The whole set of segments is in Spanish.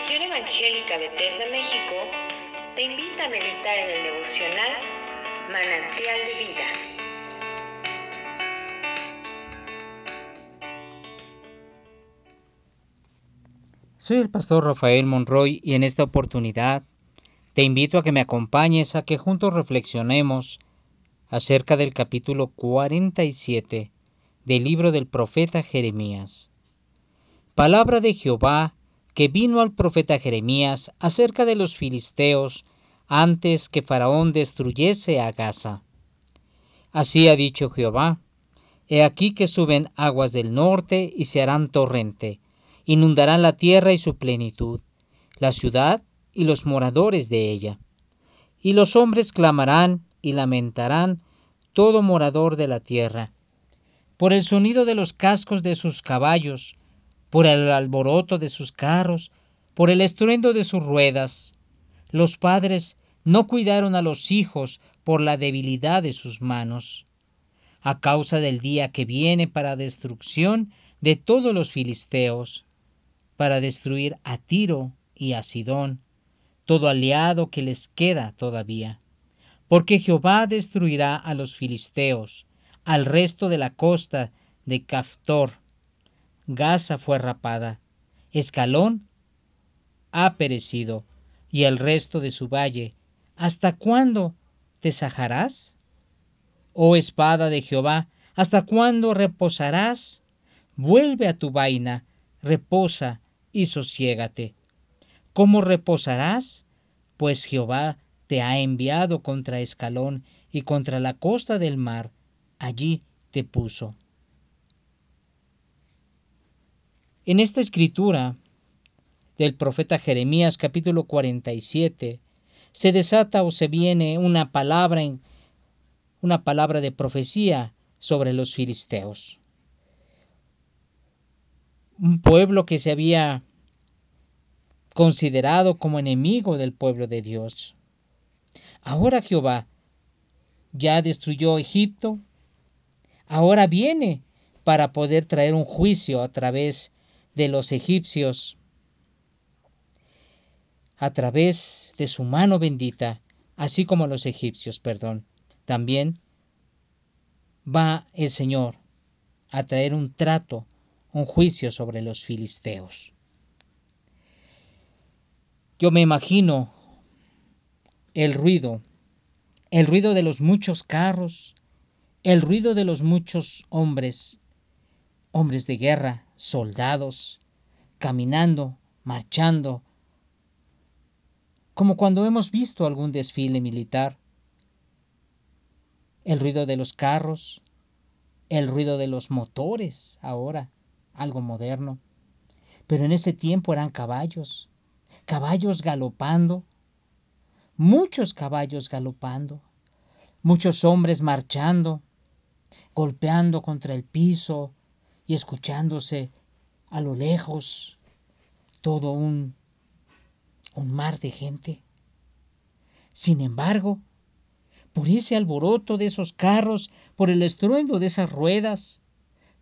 Misión Evangélica Bethesda México te invita a meditar en el devocional Manantial de Vida. Soy el pastor Rafael Monroy y en esta oportunidad te invito a que me acompañes a que juntos reflexionemos acerca del capítulo 47 del libro del profeta Jeremías. Palabra de Jehová que vino al profeta Jeremías acerca de los filisteos antes que Faraón destruyese a Gaza. Así ha dicho Jehová, He aquí que suben aguas del norte y se harán torrente, inundarán la tierra y su plenitud, la ciudad y los moradores de ella. Y los hombres clamarán y lamentarán todo morador de la tierra, por el sonido de los cascos de sus caballos, por el alboroto de sus carros, por el estruendo de sus ruedas. Los padres no cuidaron a los hijos por la debilidad de sus manos. A causa del día que viene para destrucción de todos los filisteos, para destruir a Tiro y a Sidón, todo aliado que les queda todavía. Porque Jehová destruirá a los filisteos, al resto de la costa de Caftor, Gaza fue rapada, Escalón ha perecido, y el resto de su valle. ¿Hasta cuándo te sajarás? Oh espada de Jehová, ¿hasta cuándo reposarás? Vuelve a tu vaina, reposa y sosiégate. ¿Cómo reposarás? Pues Jehová te ha enviado contra Escalón y contra la costa del mar, allí te puso. En esta escritura del profeta Jeremías capítulo 47 se desata o se viene una palabra en, una palabra de profecía sobre los filisteos. Un pueblo que se había considerado como enemigo del pueblo de Dios. Ahora Jehová ya destruyó Egipto, ahora viene para poder traer un juicio a través de los egipcios a través de su mano bendita, así como los egipcios, perdón. También va el Señor a traer un trato, un juicio sobre los filisteos. Yo me imagino el ruido, el ruido de los muchos carros, el ruido de los muchos hombres, hombres de guerra, soldados, caminando, marchando, como cuando hemos visto algún desfile militar. El ruido de los carros, el ruido de los motores, ahora, algo moderno. Pero en ese tiempo eran caballos, caballos galopando, muchos caballos galopando, muchos hombres marchando, golpeando contra el piso, y escuchándose a lo lejos todo un, un mar de gente. Sin embargo, por ese alboroto de esos carros, por el estruendo de esas ruedas,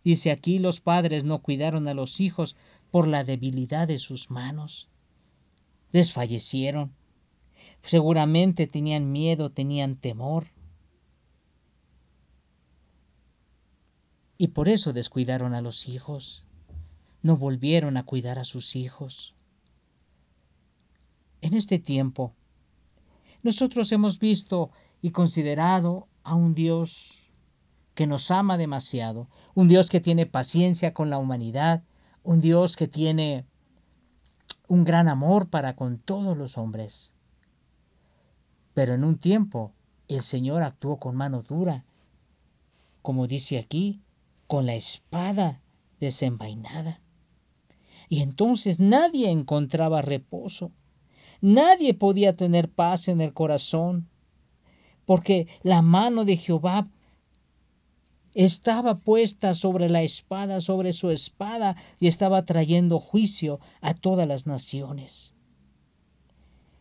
dice aquí los padres no cuidaron a los hijos por la debilidad de sus manos. Desfallecieron. Seguramente tenían miedo, tenían temor. Y por eso descuidaron a los hijos. No volvieron a cuidar a sus hijos. En este tiempo, nosotros hemos visto y considerado a un Dios que nos ama demasiado, un Dios que tiene paciencia con la humanidad, un Dios que tiene un gran amor para con todos los hombres. Pero en un tiempo el Señor actuó con mano dura, como dice aquí, con la espada desenvainada. Y entonces nadie encontraba reposo, nadie podía tener paz en el corazón, porque la mano de Jehová estaba puesta sobre la espada, sobre su espada, y estaba trayendo juicio a todas las naciones.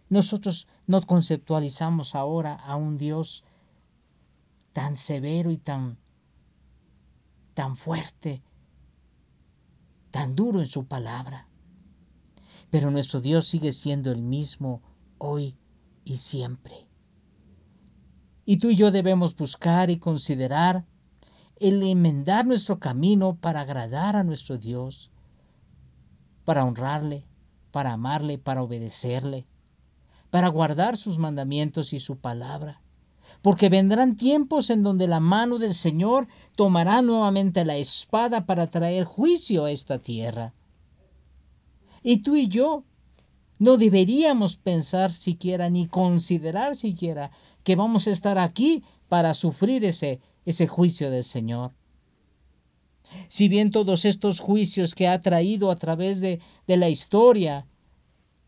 Nosotros no conceptualizamos ahora a un Dios tan severo y tan tan fuerte, tan duro en su palabra. pero nuestro Dios sigue siendo el mismo hoy y siempre. Y tú y yo debemos buscar y considerar el enmendar nuestro camino para agradar a nuestro Dios, para honrarle, para amarle, para obedecerle, para guardar sus mandamientos y su palabra. Porque vendrán tiempos en donde la mano del Señor tomará nuevamente la espada para traer juicio a esta tierra. Y tú y yo no deberíamos pensar siquiera ni considerar siquiera que vamos a estar aquí para sufrir ese, ese juicio del Señor. Si bien todos estos juicios que ha traído a través de, de la historia,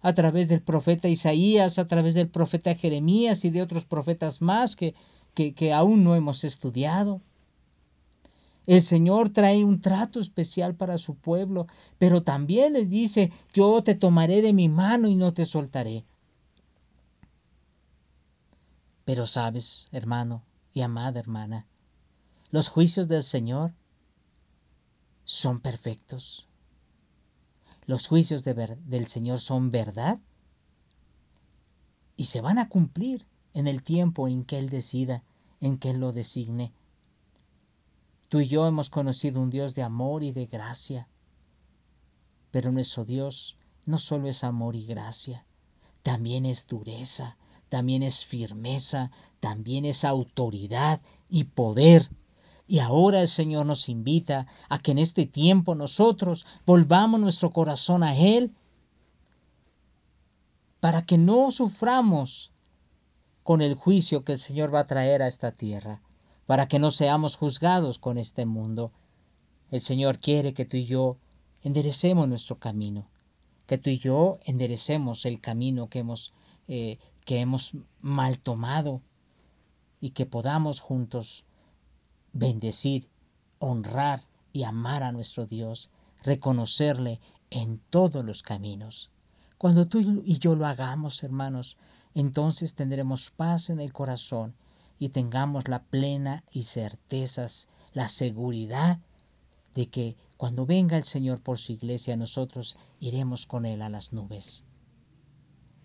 a través del profeta Isaías, a través del profeta Jeremías y de otros profetas más que, que, que aún no hemos estudiado, el Señor trae un trato especial para su pueblo, pero también les dice, yo te tomaré de mi mano y no te soltaré. Pero sabes, hermano y amada hermana, los juicios del Señor son perfectos. Los juicios del Señor son verdad y se van a cumplir en el tiempo en que Él decida, en que Él lo designe. Tú y yo hemos conocido un Dios de amor y de gracia. Pero nuestro Dios no solo es amor y gracia, también es dureza, también es firmeza, también es autoridad y poder. Y ahora el Señor nos invita a que en este tiempo nosotros volvamos nuestro corazón a Él para que no suframos con el juicio que el Señor va a traer a esta tierra para que no seamos juzgados con este mundo. El Señor quiere que tú y yo enderecemos nuestro camino, que tú y yo enderecemos el camino que hemos, eh, que hemos mal tomado y que podamos juntos bendecir, honrar y amar a nuestro Dios, reconocerle en todos los caminos. Cuando tú y yo lo hagamos, hermanos, entonces tendremos paz en el corazón y tengamos la plena y certezas, la seguridad de que cuando venga el Señor por su iglesia nosotros iremos con Él a las nubes.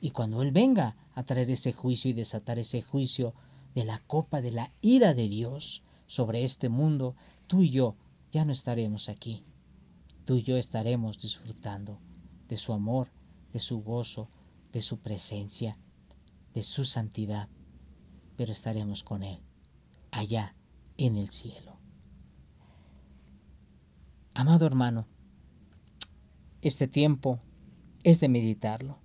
Y cuando Él venga a traer ese juicio y desatar ese juicio de la copa de la ira de Dios sobre este mundo, tú y yo ya no estaremos aquí. Tú y yo estaremos disfrutando de su amor, de su gozo, de su presencia, de su santidad pero estaremos con Él allá en el cielo. Amado hermano, este tiempo es de meditarlo.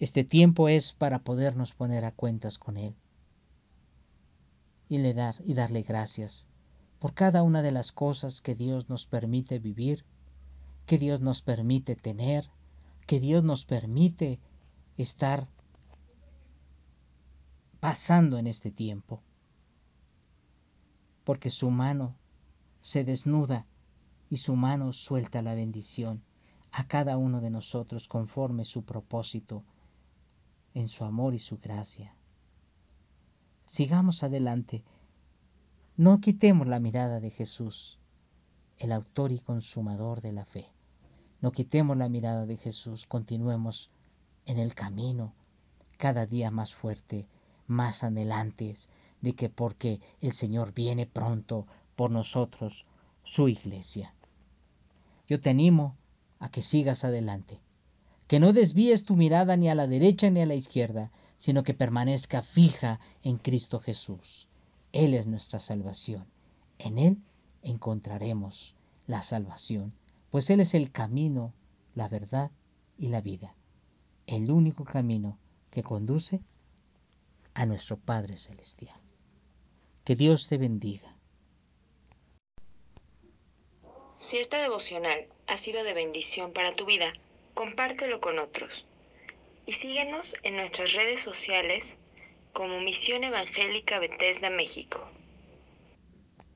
Este tiempo es para podernos poner a cuentas con Él y, le dar, y darle gracias por cada una de las cosas que Dios nos permite vivir, que Dios nos permite tener, que Dios nos permite estar pasando en este tiempo. Porque su mano se desnuda y su mano suelta la bendición a cada uno de nosotros conforme su propósito en su amor y su gracia. Sigamos adelante. No quitemos la mirada de Jesús, el autor y consumador de la fe. No quitemos la mirada de Jesús, continuemos en el camino cada día más fuerte más anhelantes de que porque el Señor viene pronto por nosotros, su iglesia. Yo te animo a que sigas adelante, que no desvíes tu mirada ni a la derecha ni a la izquierda, sino que permanezca fija en Cristo Jesús. Él es nuestra salvación. En Él encontraremos la salvación, pues Él es el camino, la verdad y la vida, el único camino que conduce a nuestro Padre Celestial. Que Dios te bendiga. Si esta devocional ha sido de bendición para tu vida, compártelo con otros. Y síguenos en nuestras redes sociales como Misión Evangélica Bethesda México.